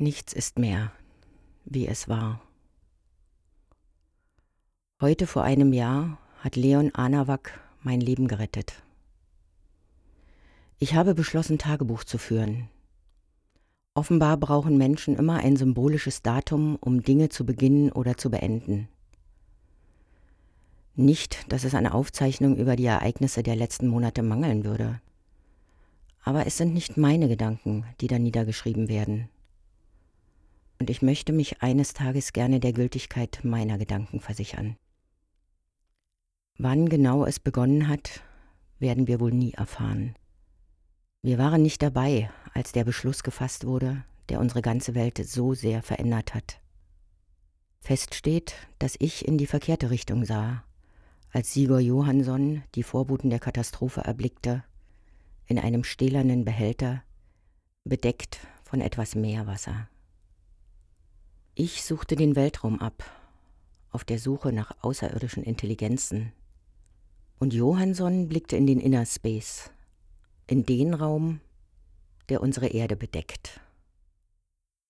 Nichts ist mehr, wie es war. Heute vor einem Jahr hat Leon Anawak mein Leben gerettet. Ich habe beschlossen, Tagebuch zu führen. Offenbar brauchen Menschen immer ein symbolisches Datum, um Dinge zu beginnen oder zu beenden. Nicht, dass es an Aufzeichnungen über die Ereignisse der letzten Monate mangeln würde. Aber es sind nicht meine Gedanken, die da niedergeschrieben werden und ich möchte mich eines Tages gerne der Gültigkeit meiner Gedanken versichern. Wann genau es begonnen hat, werden wir wohl nie erfahren. Wir waren nicht dabei, als der Beschluss gefasst wurde, der unsere ganze Welt so sehr verändert hat. Fest steht, dass ich in die verkehrte Richtung sah, als Sigurd Johansson die Vorboten der Katastrophe erblickte, in einem stählernen Behälter, bedeckt von etwas Meerwasser. Ich suchte den Weltraum ab, auf der Suche nach außerirdischen Intelligenzen. Und Johansson blickte in den Inner Space, in den Raum, der unsere Erde bedeckt.